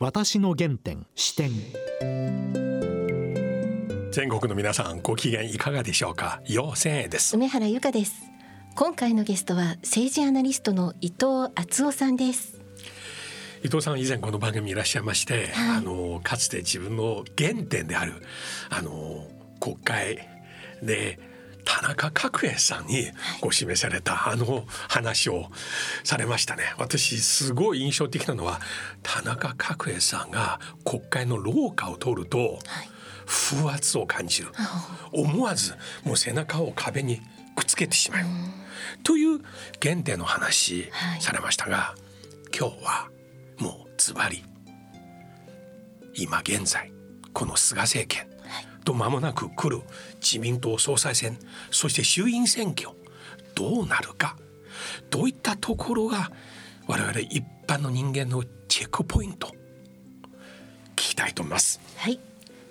私の原点視点。全国の皆さんご機嫌いかがでしょうか？陽千恵です。梅原由香です。今回のゲストは政治アナリストの伊藤敦夫さんです。伊藤さん以前この番組いらっしゃいまして、はい、あのかつて自分の原点であるあの国会で田中角栄さんにご示されたあの話をされましたね。私すごい印象的なのは田中角栄さんが国会の廊下を通ると風圧を感じる。思わずもう背中を壁にくっつけてしまう。という原点の話されましたが今日はもうズバリ今現在この菅政権と間もなく来る自民党総裁選そして衆院選挙どうなるかどういったところが我々一般の人間のチェックポイント聞きたいと思います。はい。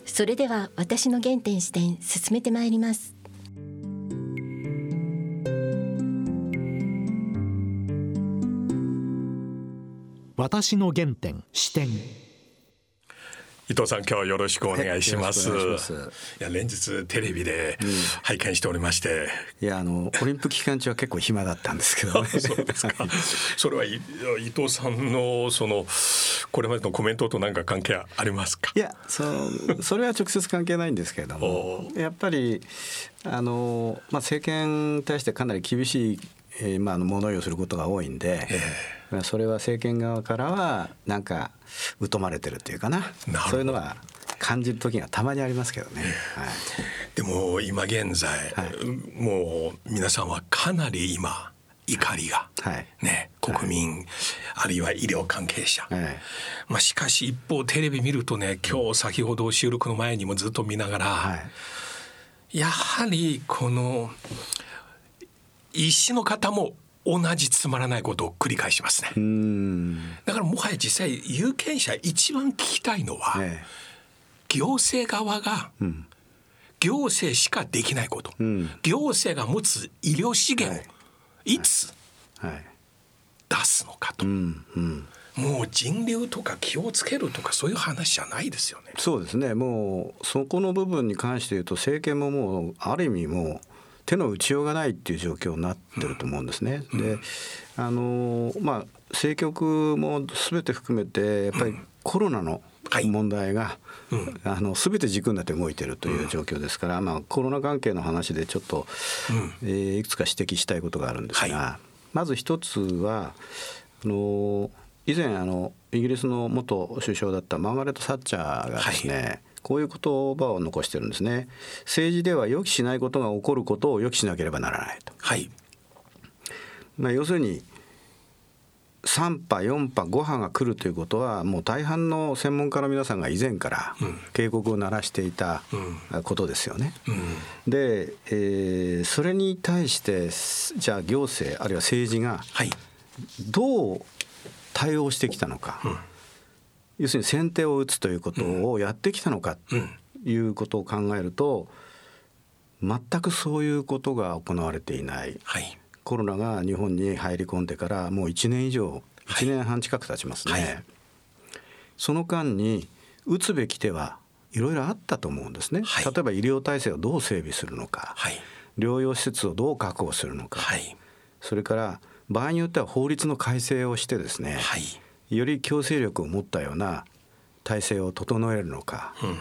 それでは私の原点視点進めてまいります。私の原点視点伊藤さん今日よろしくお願いします。いや連日テレビで拝見しておりまして、うん、いやあのオリンピック期間中は結構暇だったんですけど、ね、そうですか。それは伊藤さんのそのこれまでのコメントと何か関係ありますか？いやそそれは直接関係ないんですけれども、やっぱりあのまあ政権に対してかなり厳しいえー、まあ物言いをすることが多いんで、えー、それは政権側からはなんか疎まれてるっていうかな。そういうのは感じる時がたまにありますけどね。はい、でも今現在、はい、もう皆さんはかなり今怒りが、はい、ね国民、はい、あるいは医療関係者、はい、まあ、しかし一方テレビ見るとね今日先ほど収録の前にもずっと見ながら、やはりこの医師の方も同じつまらないことを繰り返しますね。だからもはや実際有権者一番聞きたいのは、ええ、行政側が、行政しかできないこと、うん、行政が持つ医療資源をい。つ出すのかと、うんうん、もう人流とか気をつけるとかそういう話じゃないですよね。そうですね。もうそこの部分に関して言うと政権ももうある意味もう手の打ちようがないっていう状況になってると思うんですね。であのまあ政局も全て含めてやっぱりコロナの問題が、はい。うん、あの全て軸になって動いてるという状況ですから、うん、まあ、コロナ関係の話でちょっと、うん、えー、いくつか指摘したいことがあるんですが、はい、まず一つはあの以前あのイギリスの元首相だったマーガレット・サッチャーがですね、はいこういう言葉を残してるんですね。政治では予期しないことが起こることを予期しなければならないと、はい。まあ、要するに3波4波5波が来るということはもう大半の専門家の皆さんが以前から警告を鳴らしていたことですよね。うん。うん、で、えー、それに対してじゃあ行政あるいは政治がどう対応してきたのか。うん要するに先手を打つということをやってきたのかということを考えると全くそういうことが行われていない、はい、コロナが日本に入り込んでからもう1年以上1年半近く経ちますね。はい、その間に打つべき手はいろいろあったと思うんですね。はい、例えば医療体制をどう整備するのか、療養施設をどう確保するのか、それから場合によっては法律の改正をしてですね、より強制力を持ったような体制を整えるのか、うん、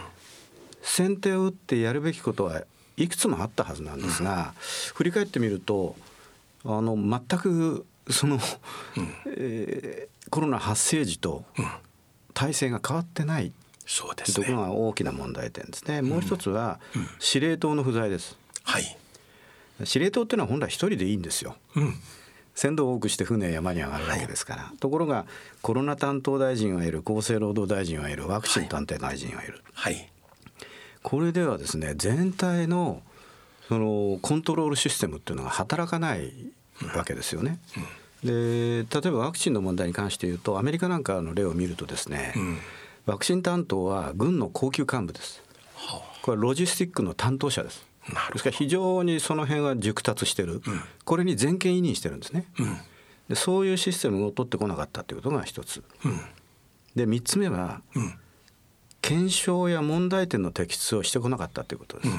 先手を打ってやるべきことはいくつもあったはずなんですが、うん、振り返ってみるとあの全くその、うん、えー、コロナ発生時と体制が変わってないそうです、ね、ところが大きな問題点ですね。もう一つは、司令塔の不在です。はい。司令塔っていうのは本来一人でいいんですよ。うん鮮度を多くして船山に上がるわけですから、はい、ところがコロナ担当大臣はいる厚生労働大臣はいるワクチン担当大臣はいる、はい、これではですね全体のそのコントロールシステムっていうのが働かないわけですよね。うん。うん、で例えばワクチンの問題に関して言うとアメリカなんかの例を見るとですね、うん、ワクチン担当は軍の高級幹部です。これはロジスティックの担当者です。ですから非常にその辺は熟達してる、うん、これに全権委任してるんですね、うん、でそういうシステムを取ってこなかったということが一つ、うん、で3つ目は、うん。検証や問題点の摘出をしてこなかったということです。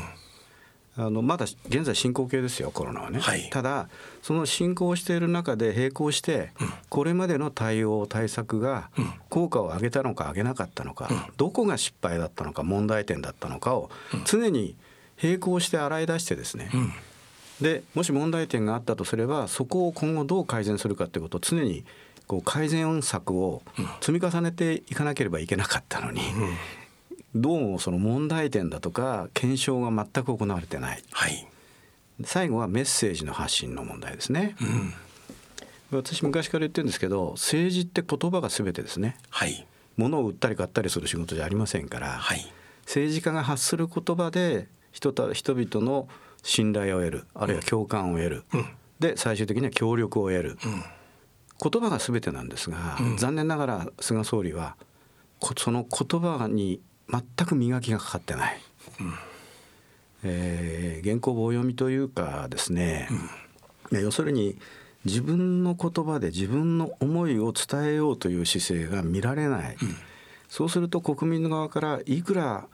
あのまだ現在進行形ですよコロナはね、はい。ただその進行している中で並行して、これまでの対応対策が効果を上げたのか上げなかったのか、どこが失敗だったのか問題点だったのかを常に並行して洗い出してですね、でもし問題点があったとすればそこを今後どう改善するかということを常にこう改善策を積み重ねていかなければいけなかったのに、どうもその問題点だとか検証が全く行われてない。はい。最後はメッセージの発信の問題ですね、私昔から言ってるんですけど政治って言葉が全てですね。はい。物を売ったり買ったりする仕事じゃありませんから、はい。政治家が発する言葉で人た人々の信頼を得るあるいは共感を得る、で最終的には協力を得る、言葉が全てなんですが、残念ながら菅総理はこその言葉に全く磨きがかかってない、えー原稿棒読みというかですね、いや要するに自分の言葉で自分の思いを伝えようという姿勢が見られない、そうすると国民の側からいくら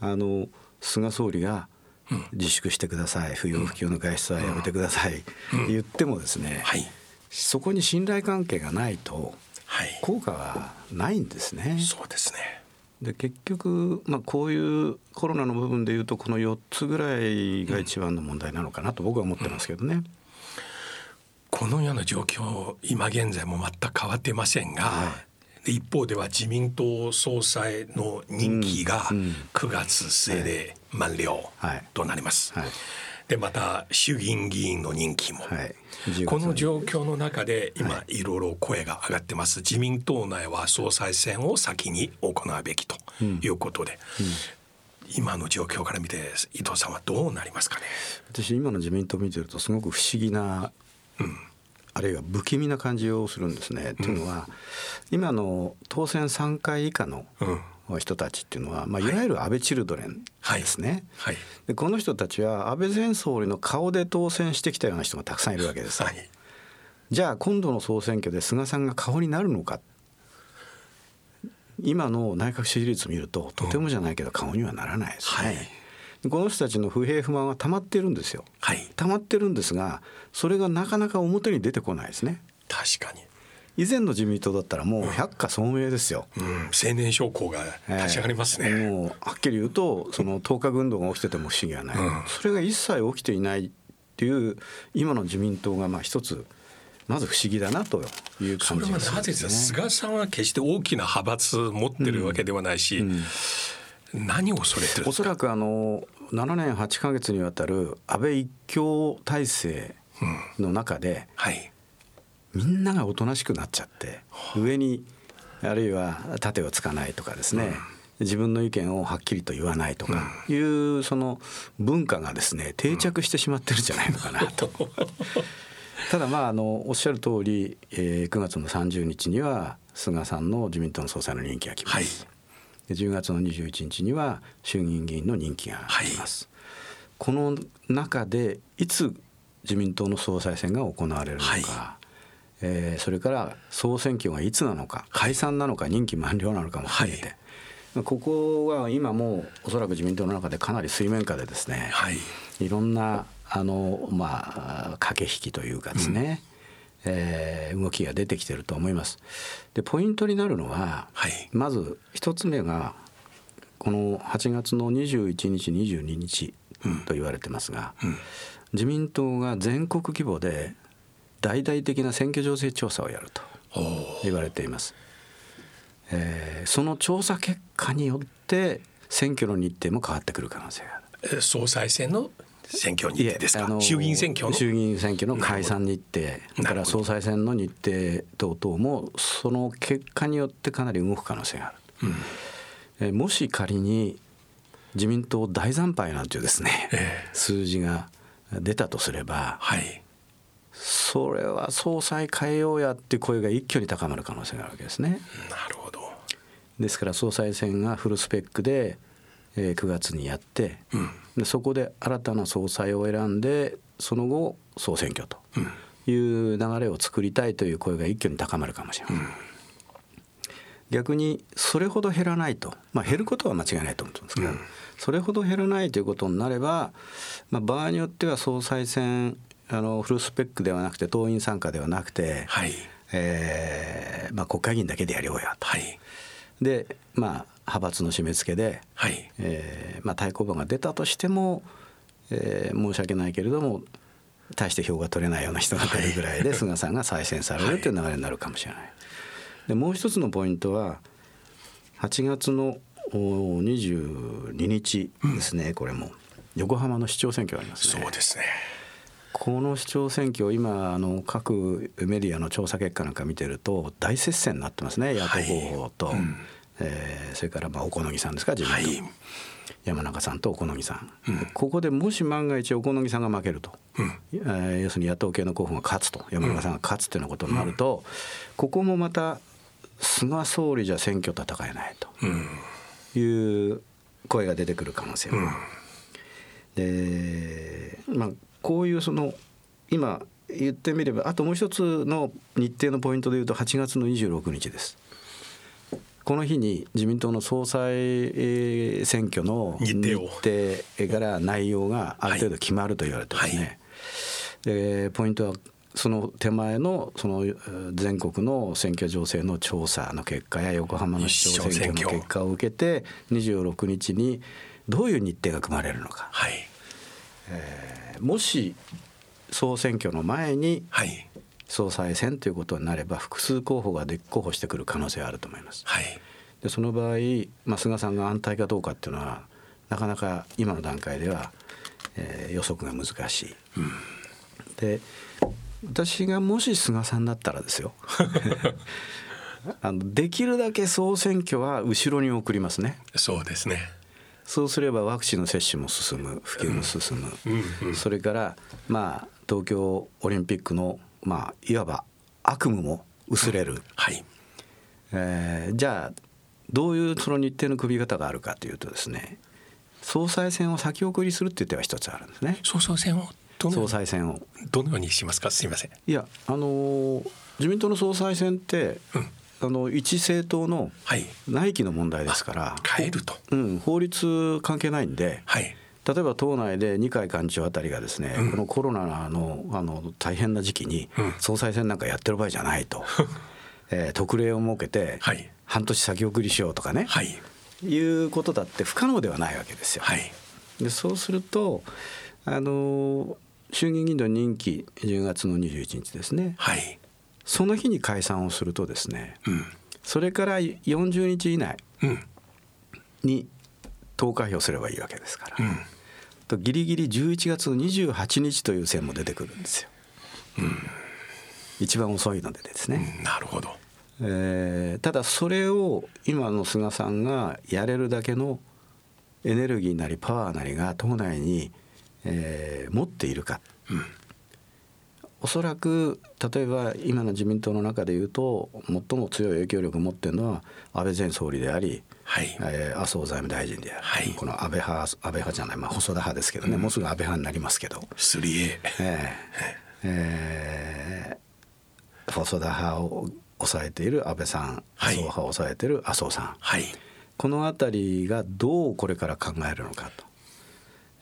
あの菅総理が自粛してください不要不急の外出はやめてください、言ってもですね、はい。そこに信頼関係がないとはい。効果はないんですね。そうですね。で結局、まあ、こういうコロナの部分でいうとこの4つぐらいが一番の問題なのかなと僕は思ってますけどね。このような状況今現在も全く変わっていませんが、で一方では自民党総裁の任期が9月末で満了はいとなります。はい。でまた衆議院議員の任期も、はい。10月この状況の中で今い。ろいろ声が上がってます。自民党内は総裁選を先に行うべきということで、今の状況から見て伊藤さんはどうなりますかね？私今の自民党を見てるとすごく不思議な、あるいは不気味な感じをするんですね。っていうのは今の当選3回以下の人たちっていうのは、まあ、いわゆる安倍チルドレンですね。はいでこの人たちは安倍前総理の顔で当選してきたような人がたくさんいるわけです。はいじゃあ今度の総選挙で菅さんが顔になるのか今の内閣支持率を見るととてもじゃないけど顔にはならないですね。はいこの人たちの不平不満は溜まってるんですよ。はい。溜まってるんですがそれがなかなか表に出てこないですね。確かに、以前の自民党だったらもう百花聡明ですよ。うん、青年将校が立ち上がりますね。えーもうはっきり言うとその当確運動が起きてても不思議はない、それが一切起きていないっていう今の自民党がまあ一つまず不思議だなという感じがするなんぜ。菅さんは決して大きな派閥持ってるわけではないし、何を恐れてるんですか？おそらくあの7年8ヶ月にわたる安倍一強体制の中ではい。みんながおとなしくなっちゃって上にあるいは盾をつかないとかですね、自分の意見をはっきりと言わないとかいうその文化がですね定着してしまってるんじゃないのかなと。ただまああのおっしゃる通り、えー9月の30日には菅さんの自民党の総裁の任期が決まります。で10月の21日には衆議院議員の任期があります、この中でいつ自民党の総裁選が行われるのか、はい。えーそれから総選挙がいつなのか解散なのか任期満了なのかも含めて、ここは今もうおそらく自民党の中でかなり水面下でですね、はい。いろんなあのまあ駆け引きというかですね、えー動きが出てきてると思います。でポイントになるのは、はいまず一つ目がこの8月の21日22日と言われてますが、自民党が全国規模で大々的な選挙情勢調査をやると言われています。えーその調査結果によって選挙の日程も変わってくる可能性がある。えー総裁選の選挙日程ですか？衆議院選挙の？衆議院選挙の解散日程それから総裁選の日程等々もその結果によってかなり動く可能性がある、えーもし仮に自民党大惨敗なんていうですね、え数字が出たとすればはい。それは総裁変えようやって声が一挙に高まる可能性があるわけですね。なるほど。ですから総裁選がフルスペックで、えー9月にやって、でそこで新たな総裁を選んでその後総選挙という流れを作りたいという声が一挙に高まるかもしれません。逆にそれほど減らないと、まあ、減ることは間違いないと思うんですけど、それほど減らないということになれば、まあ、場合によっては総裁選あのフルスペックではなくて党員参加ではなくて、はい。えーまあ、国会議員だけでやりようやと。はい。でまあ派閥の締め付けで、はい。えーまあ、対抗馬が出たとしても、えー申し訳ないけれども大して票が取れないような人が出るぐらいで菅さんが再選されるという流れになるかもしれない。でもう一つのポイントは8月のお22日ですね、これも。横浜の市長選挙ありますね。そうですね。この市長選挙今あの各メディアの調査結果なんか見てると大接戦になってますね野党候補と、えーそれからまあ小此木さんですか自民党、はい。山中さんと小此木さん、ここでもし万が一小此木さんが負けると、えー要するに野党系の候補が勝つと。山中さんが勝つというようなことになると、ここもまた菅総理じゃ選挙戦えないと。いう声が出てくる可能性も。ある。でまあこういうその今言ってみればあともう一つの日程のポイントで言うと8月の26日です。この日に自民党の総裁えー選挙の日程から内容がある程度決まると言われてますね。ポイントはその手前のそのえー全国の選挙情勢の調査の結果や横浜の市長選挙の結果を受けて26日にどういう日程が組まれるのか。はいもし総選挙の前にはい総裁選ということになれば複数候補が立候補してくる可能性があると思います。はいでその場合、まあ、菅さんが安泰かどうかっていうのはなかなか今の段階では、えー予測が難しい。で私がもし菅さんだったらですよ あのできるだけ総選挙は後ろに送りますね。そうですねそうすればワクチンの接種も進む普及も進む、それからまあ東京オリンピックのまあいわば悪夢も薄れる、はい。えーじゃあどういうその日程の組み方があるかというとですね総裁選を先送りするっていう手は一つあるんですね。総裁選をどの総裁選を。どのようにしますか？すいません。いやあのー自民党の総裁選って、あの一政党のはい。内規の問題ですから変えると。うん、法律関係ないんで、はい例えば党内で二階幹事長あたりがですね、このコロナのあの大変な時期にうん。総裁選なんかやってる場合じゃないと、えー特例を設けてはい。半年先送りしようとかね、はい。い、うことだって不可能ではないわけですよ。はい。でそうするとあの衆議院議員の任期10月の21日ですね。はい。その日に解散をするとですねうん。それから40日以内うん。に投開票すればいいわけですから。うんとギリギリ11月の28日という線も出てくるんですよ。一番遅いのでですね、なるほど。えーただそれを今の菅さんがやれるだけのエネルギーなりパワーなりが党内に、えー持っているか、おそらく例えば今の自民党の中でいうと最も強い影響力を持っているのは安倍前総理であり、はい。えー麻生財務大臣ではい。この安倍派安倍派じゃない、まあ、細田派ですけどね、もうすぐ安倍派になりますけど、3A えーえー細田派を抑えている安倍さんはい。麻生派を抑えている麻生さん、はい。この辺りがどうこれから考えるのかと。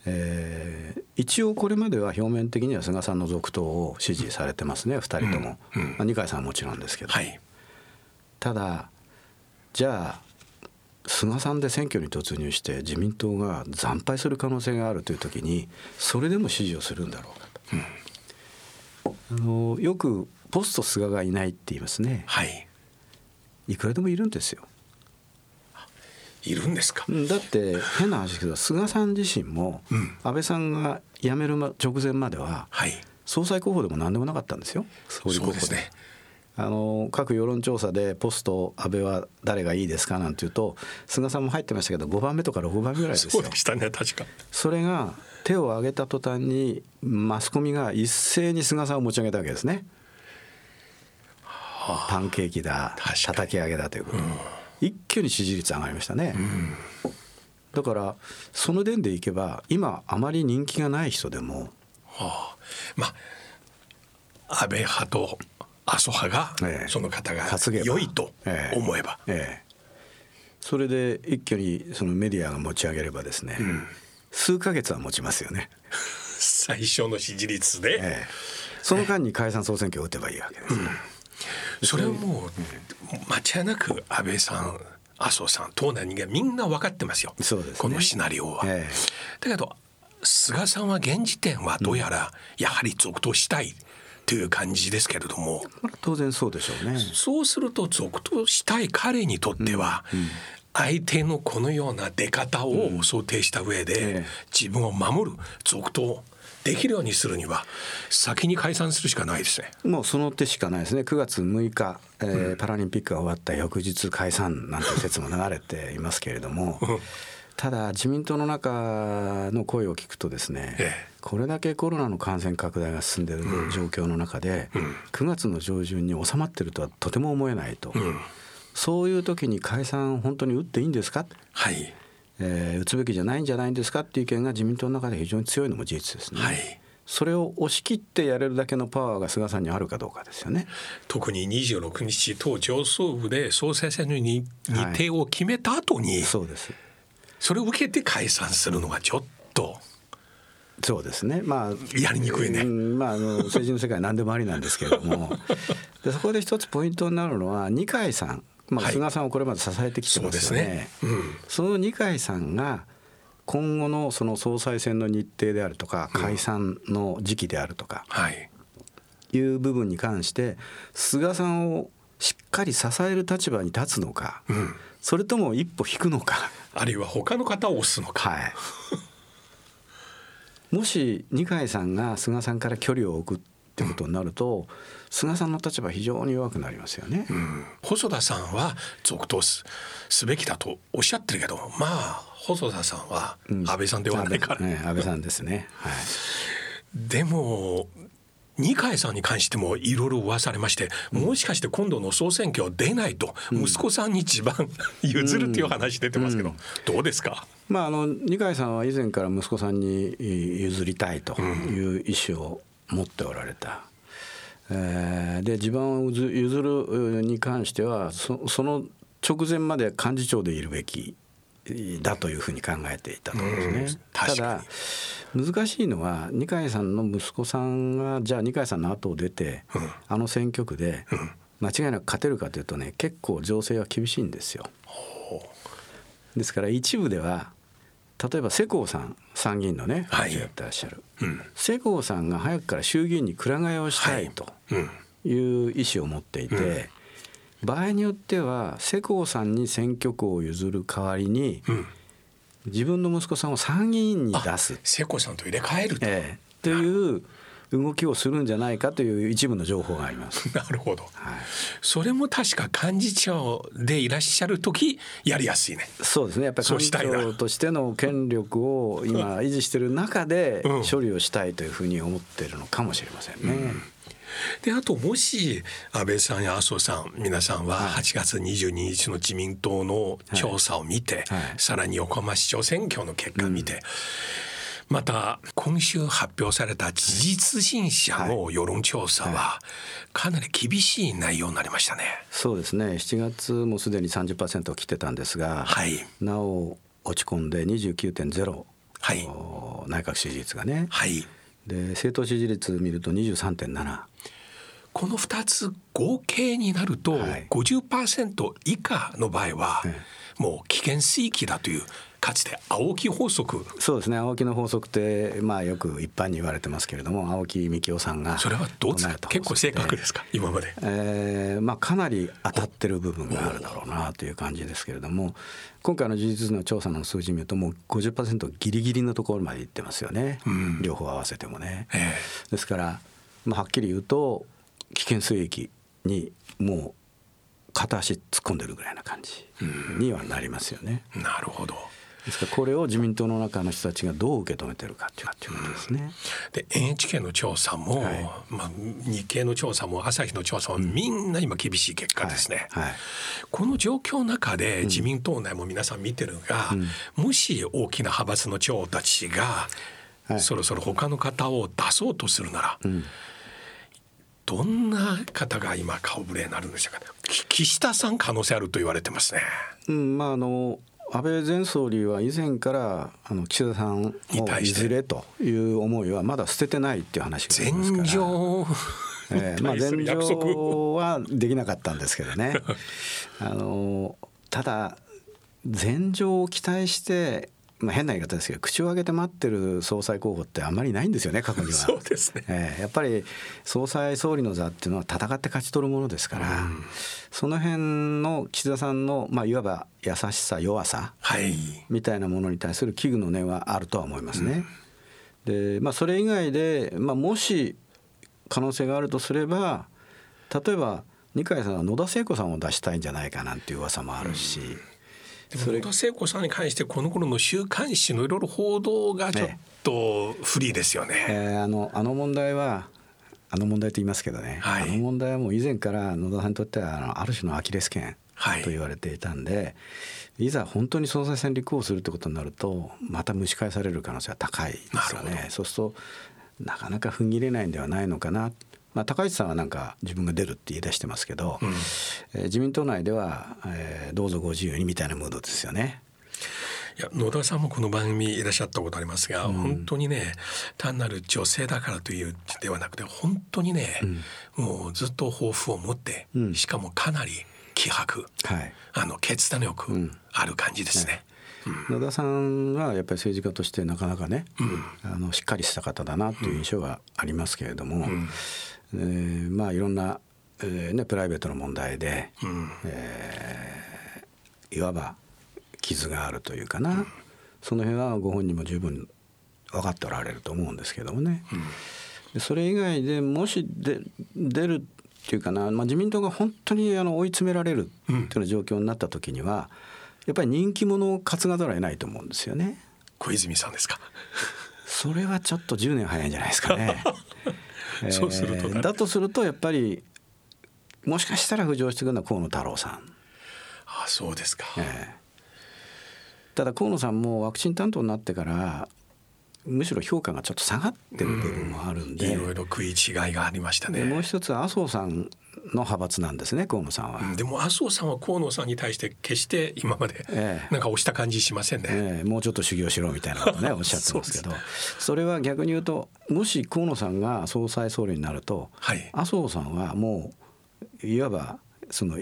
えー一応これまでは表面的には菅さんの続投を支持されてますね2人とも、うん。うん。まあ、二階さんはもちろんですけど、はい。ただじゃあ菅さんで選挙に突入して自民党が惨敗する可能性があるという時にそれでも支持をするんだろうかと、あのよくポスト菅がいないって言いますね。はい。いくらでもいるんですよ。いるんですか？うんだって変な話ですけど菅さん自身もうん。安倍さんが辞めるま直前までははい。総裁候補でも何でもなかったんですよ。総理候補で。そうですねあの各世論調査でポスト安倍は誰がいいですか？なんていうと菅さんも入ってましたけど5番目とか6番目ぐらいですよ。そうでしたね確か。それが手を挙げた途端にマスコミが一斉に菅さんを持ち上げたわけですね。パンケーキだ叩き上げだということ。で、一挙に支持率上がりましたね。だからその点でいけば今あまり人気がない人でもはあ。まあ安倍派と麻生派が、ええ。その方が良いとええ。思えば、ええ。それで一挙にそのメディアが持ち上げればですね、数ヶ月は持ちますよね、最初の支持率で、ええ。その間に解散総選挙を打てばいいわけです、それはもう間違いなく安倍さん麻生さん党内人間みんな分かってますよ。ね。このシナリオは。えだけど菅さんは現時点はどうやらやはり続投したいという感じですけれども、当然そうでしょうね。そうすると続投したい彼にとっては、相手のこのような出方を想定した上で、ええ。自分を守る続投できるようにするには先に解散するしかないですね。もうその手しかないですね。9月6日、えーパラリンピックが終わった翌日解散なんて説も流れていますけれども。ただ自民党の中の声を聞くとですね、ええこれだけコロナの感染拡大が進んでいる状況の中で、9月の上旬に収まっているとはとても思えないと、そういう時に解散本当に打っていいんですか、はい、えー打つべきじゃないんじゃないんですかっていう意見が自民党の中で非常に強いのも事実ですね。はい。それを押し切ってやれるだけのパワーが菅さんにあるかどうかですよね。特に26日党上層部で総裁選の日日程を決めた後に、そうです。それを受けて解散するのはちょっとそうですね。まあやりにくいね。うんまああの 政治の世界何でもありなんですけれども、でそこで一つポイントになるのは二階さん、まあはい。菅さんをこれまで支えてきてますよそうですね。ね。うん。その二階さんが今後のその総裁選の日程であるとか解散の時期であるとか。はい。いう部分に関して菅さんをしっかり支える立場に立つのか、それとも一歩引くのか。あるいは他の方を押すのか、はい。もし二階さんが菅さんから距離を置くってことになると、菅さんの立場非常に弱くなりますよね。細田さんは続投すすべきだとおっしゃってるけどまあ細田さんは安倍さんではないから、安倍,、ね、安倍さんですね。はい。でも二階さんに関してもいろいろ噂されまして、もしかして今度の総選挙出ないと息子さんに地盤譲るっていう話出てますけど、どうですか？まああの二階さんは以前から息子さんに譲りたいという意思を持っておられた。えーで地盤を譲譲るに関してはそその直前まで幹事長でいるべきだというふうに考えていたと思うんですね。ただ難しいのは二階さんの息子さんがじゃあ二階さんの後を出て、あの選挙区で間違いなく勝てるかというとね結構情勢は厳しいんですよ。ですから一部では例えば世耕さん参議院のねはい。やってらっしゃる、うん。世耕さんが早くから衆議院にくら替えをしたいとうん。いう意思を持っていて、場合によっては世耕さんに選挙区を譲る代わりに、うん。自分の息子さんを参議院に出す、世耕さんと入れ替えると、ええ。という動きをするんじゃないかという一部の情報があります。なるほど。はい。それも確か幹事長でいらっしゃる時やりやすいね。そうですね。やっぱり幹事長としての権力を今 維持している中でうん。処理をしたいというふうに思っているのかもしれませんね。であともし安倍さんや麻生さん皆さんは8月22日の自民党の調査を見て、はい。はい。さらに横浜市長選挙の結果を見て、また今週発表された事実審査の世論調査はかなり厳しい内容になりましたね。そうですね。7月もすでに30%を切ってたんですが、はい。なお落ち込んで29.0、はい。お内閣支持率がね、はい。で政党支持率見ると23.7この2つ合計になるとはい。50%以下の場合はえもう危険水域だというかつて青木法則。そうですね。青木の法則ってまあよく一般に言われてますけれども青木幹雄さんがそれはどうですか？結構正確ですか？今まで。えーまあ、かなり当たってる部分があるだろうなという感じですけれども今回の事実の調査の数字見るともう50%ギリギリのところまでいってますよね、両方合わせてもね。え。ですから、まあ、はっきり言うと危険水域にもう片足突っ込んでるぐらいな感じにはなりますよね。えなるほど。ですからこれを自民党の中の人たちがどう受け止めてるかっていうことですね。で NHK の調査も、はい。まあ、日経の調査も朝日の調査もみんな今厳しい結果ですね。はい。はい。この状況の中で自民党内も皆さん見てるが、もし大きな派閥の長たちが、はい。そろそろ他の方を出そうとするなら、どんな方が今顔ぶれになるんでしょうか、ね、岸田さん可能性あると言われてますね。うんまああの安倍前総理は以前からあの岸田さんをいずれという思いはまだ捨ててないっていう話がありますから。えー、まあ前情はできなかったんですけどね。あのただ前情を期待してまあ、変な言い方ですけど口を開けて待ってる総裁候補ってあんまりないんですよね過去には。そうですね、えー、やっぱり総裁総理の座っていうのは戦って勝ち取るものですから、うん、その辺の岸田さんの、まあ、いわば優しさ弱さ、はい、みたいなものに対する危惧の念はあるとは思いますね。うん、でまあ、それ以外で、まあ、もし可能性があるとすれば例えば二階さんは野田聖子さんを出したいんじゃないかなんていう噂もあるし。うん野田聖子さんに関してこの頃の週刊誌のいろいろ報道がちょっと不利ですよね。ねえー、あのあの問題はあの問題と言いますけどね、はい、あの問題はもう以前から野田さんにとってはあのある種のアキレス腱と言われていたんで、はい、いざ本当に総裁選立候補するってことになるとまた蒸し返される可能性は高いですよね。そうするとなかなか踏ん切れないんではないのかなまあ、高市さんはなんか自分が出るって言い出してますけど、うん、えー、自民党内では、えー、どうぞご自由にみたいなムードですよね。いや野田さんもこの番組いらっしゃったことありますが、うん、本当にね単なる女性だからというではなくて本当にね、うん、もうずっと抱負を持って、うん、しかもかなり気迫、はい、あの決断力ある感じですね。野田さんはやっぱり政治家としてなかなかね、あのしっかりした方だなという印象がありますけれども、えー、まあいろんな、えーね、プライベートの問題で、うん、えー、いわば傷があるというかな、うん、その辺はご本人も十分分かっておられると思うんですけどもね。うん、それ以外でもしで出るっていうかな、まあ、自民党が本当にあの追い詰められるっていうような状況になった時には、やっぱり人気者を担がざるを得ないと思うんですよね。小泉さんですか？それはちょっと10年早いんじゃないですかね。そうすると、だとするとやっぱりもしかしたら浮上してくるのは河野太郎さん。あそうですか、えー、ただ河野さんもワクチン担当になってからむしろ評価がちょっと下がってる部分もあるんで、いろいろ食い違いがありましたね。もう一つは麻生さんの派閥なんですね河野さんは、うん、でも麻生さんは河野さんに対して決して今までなんか押した感じしませんね、ええ、もうちょっと修行しろみたいなことね おっしゃってますけど。それは逆に言うともし河野さんが総裁総理になると、はい、麻生さんはもういわばその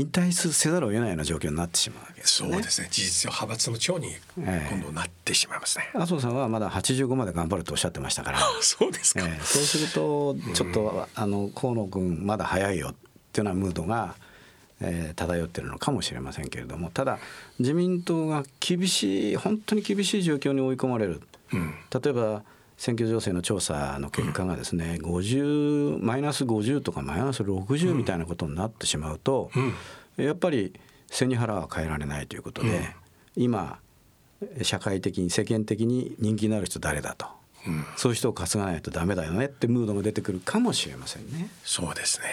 引退せざるを得ないような状況になってしまうわけです、ね、そうですね。事実上派閥の長に今度なってしまいますね、えー、麻生さんはまだ85まで頑張るとおっしゃってましたから。そうですか、えー、そうするとちょっと、あの河野君まだ早いよっていうようなムードが、えー、漂ってるのかもしれませんけれども。ただ自民党が厳しい本当に厳しい状況に追い込まれる、うん、例えば選挙情勢の調査の結果がですね、うん、50マイナス50とかマイナス60みたいなことになってしまうと、うん、やっぱり背に腹は変えられないということで、うん、今社会的に世間的に人気のある人誰だと、そういう人を担がないとダメだよねってムードが出てくるかもしれませんね。そうですね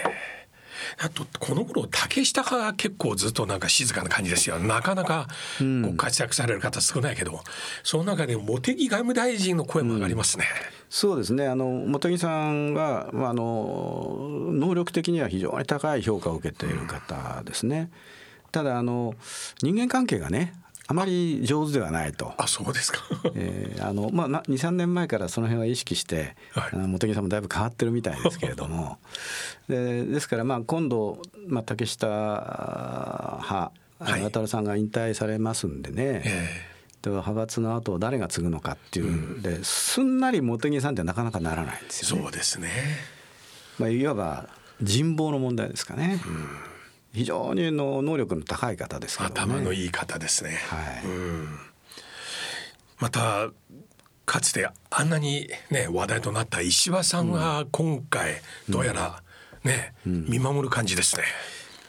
あとこの頃竹下派が結構ずっとなんか静かな感じですよなかなかご活躍される方少ないけど、うん、その中で茂木外務大臣の声も上がりますね。うん、そうですねあの茂木さんは、まあ、あの能力的には非常に高い評価を受けている方ですね。ただあの人間関係がねあまり上手ではないと。あそうですか、えー、あのまあ23年前からその辺は意識して、はい、茂木さんもだいぶ変わってるみたいですけれどもでですからまあ今度、まあ、竹下派、はい、渡さんが引退されますんでね、えー、で派閥の後誰が継ぐのかっていうんで、うん、すんなり茂木さんってなかなかならないんですよね。そうですね、まあ、いわば人望の問題ですかね。うん非常にの能力の高い方ですから、ね、頭のいい方ですね。はい、うん、またかつてあんなにね話題となった石破さんが今回どうやらね、うん、見守る感じですね。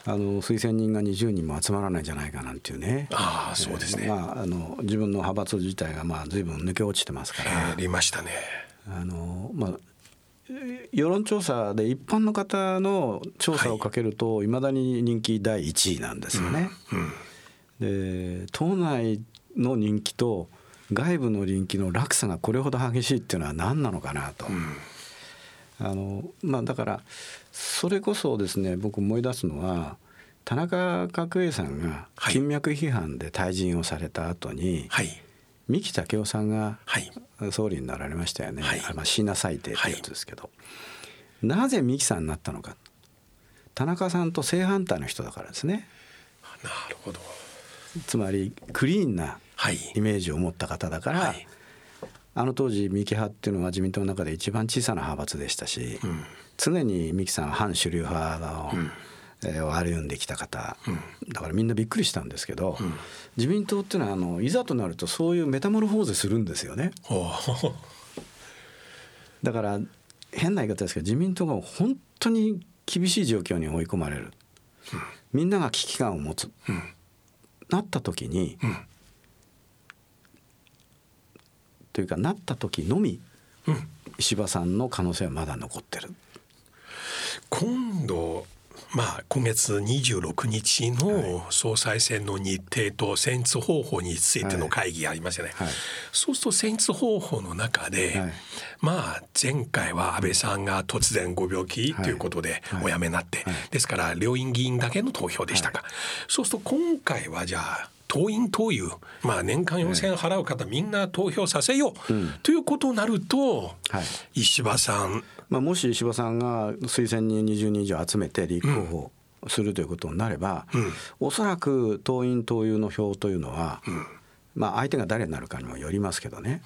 あの推薦人が20人も集まらないんじゃないかなんていうね。ああそうですね。まああの自分の派閥自体がまあ随分抜け落ちてますから。ありましたね。あのまあ世論調査で一般の方の調査をかけるとい。まだに人気第1位なんですよね。で党内の人気と外部の人気の落差がこれほど激しいっていうのは何なのかなと。あのまあだからそれこそですね僕思い出すのは田中角栄さんがはい。金脈批判で退陣をされた後に、はい三木武夫さんがはい。総理になられましたよね、はい。あまあ、椎名裁定ってやつですけど、なぜ三木さんになったのか。田中さんと正反対の人だからですね。なるほど。つまりクリーンなはい。イメージを持った方だから、はい。あの当時三木派っていうのは自民党の中で一番小さな派閥でしたし、うん。常に三木さんは反主流派の、え歩んできた方、だからみんなびっくりしたんですけど、自民党っていうのはあのいざとなるとそういうメタモルフォーゼするんですよね。だから変な言い方ですけど自民党が本当に厳しい状況に追い込まれる、みんなが危機感を持つ、なった時に、ん。というかなった時のみうん。石破さんの可能性はまだ残ってる。今度まあ今月26日の総裁選の日程と選出方法についての会議がありますよね、はい。そうすると選出方法の中で、はい。まあ前回は安倍さんが突然ご病気ということではい。お辞めになって、はい。ですから両院議員だけの投票でしたが、そうすると今回はじゃあ党員党友、まあ、年間4,000円払う方みんな投票させよう、ということになると、はい。石破さん。まあ、もし石破さんが推薦人20人以上集めて立候補するということになれば、おそらく党員党友の票というのは、まあ、相手が誰になるかにもよりますけどね、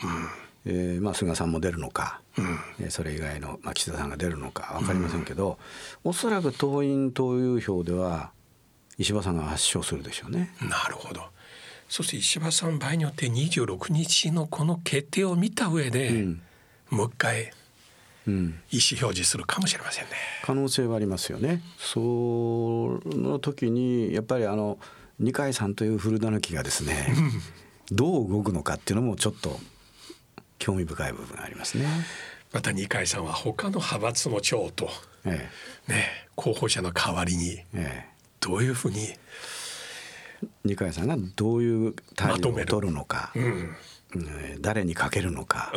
えーまあ、菅さんも出るのか、えーそれ以外の、まあ、岸田さんが出るのか分かりませんけど、おそらく党員党友票では石破さんが圧勝するでしょうね。なるほどそして石破さん場合によって26日のこの決定を見た上で、んもう一回うん、意思表示するかもしれませんね。可能性はありますよね。その時にやっぱりあの二階さんという古田きがですねどう動くのかっていうのもちょっと興味深い部分がありますね。また二階さんは他の派閥の長とえね候補者の代わりにええどういうふうに、え、二階さんがどういう態度を取るのか、うん。えー誰にかけるのか、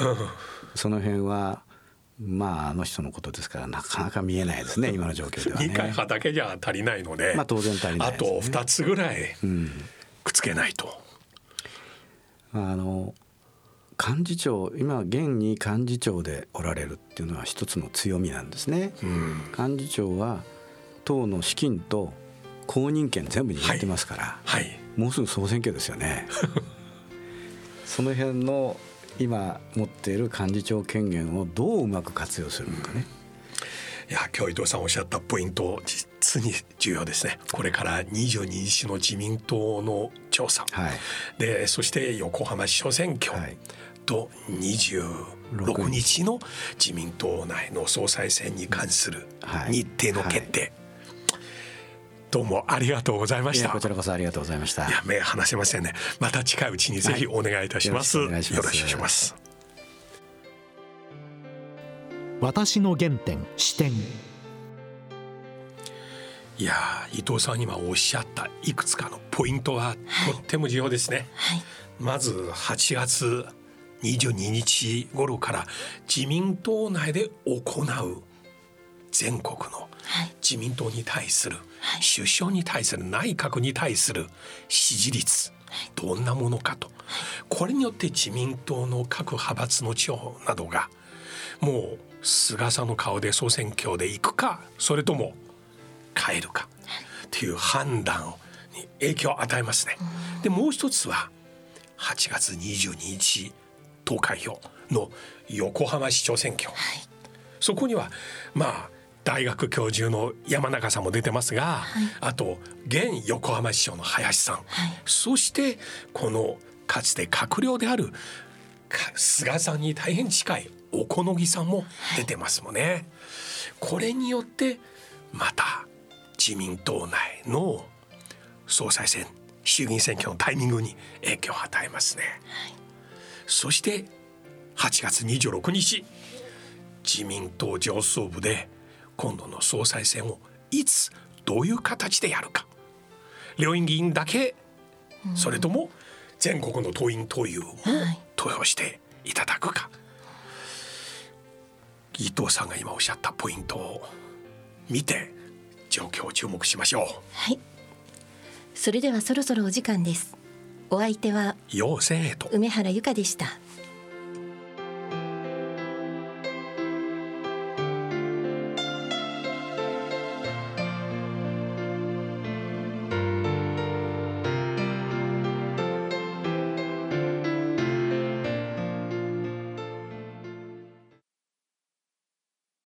その辺はまああの人のことですからなかなか見えないですね今の状況ではね。二階派だけじゃ足りないので、まあ当然足りないね。と二つぐらいくっつけないと。あの幹事長今現に幹事長でおられるっていうのは一つの強みなんですね。幹事長は党の資金と公認権全部握ってますから、はい。もうすぐ総選挙ですよね。その辺の今持っている幹事長権限をどううまく活用するのかね。いや今日伊藤さんおっしゃったポイント実に重要ですね。これから22日の自民党の調査、はい。でそして横浜市長選挙はい。と26日の自民党内の総裁選に関するはい。日程の決定、どうもありがとうございました。こちらこそありがとうございました。い。や目離せませんね。また近いうちにぜひお願いいたします、はいよろしくお願いします。私の原点視点いやー伊藤さんに今おっしゃったいくつかのポイントはとっても重要ですね、はい。まず8月22日頃から自民党内で行う全国のはい自民党に対する、はい。首相に対する内閣に対する支持率どんなものかと。これによって自民党の各派閥の地方などがもう菅さんの顔で総選挙で行くかそれとも変えるかっていう判断に影響を与えますね。でもう一つは8月22日投開票の横浜市長選挙、そこにはまあ大学教授の山中さんも出てますが、あと現横浜市長の林さん、そしてこのかつて閣僚であるか菅さんに大変近い小此木さんも出てますもんね。これによってまた自民党内の総裁選衆議院選挙のタイミングに影響を与えますね。そして8月26日自民党上層部で今度の総裁選をいつどういう形でやるか。両院議員だけそれとも全国の党員党友もはい投票していただくか。伊藤さんが今おっしゃったポイントを見て状況を注目しましょう。はい。それではそろそろお時間です。お相手は妖精と。梅原由香でした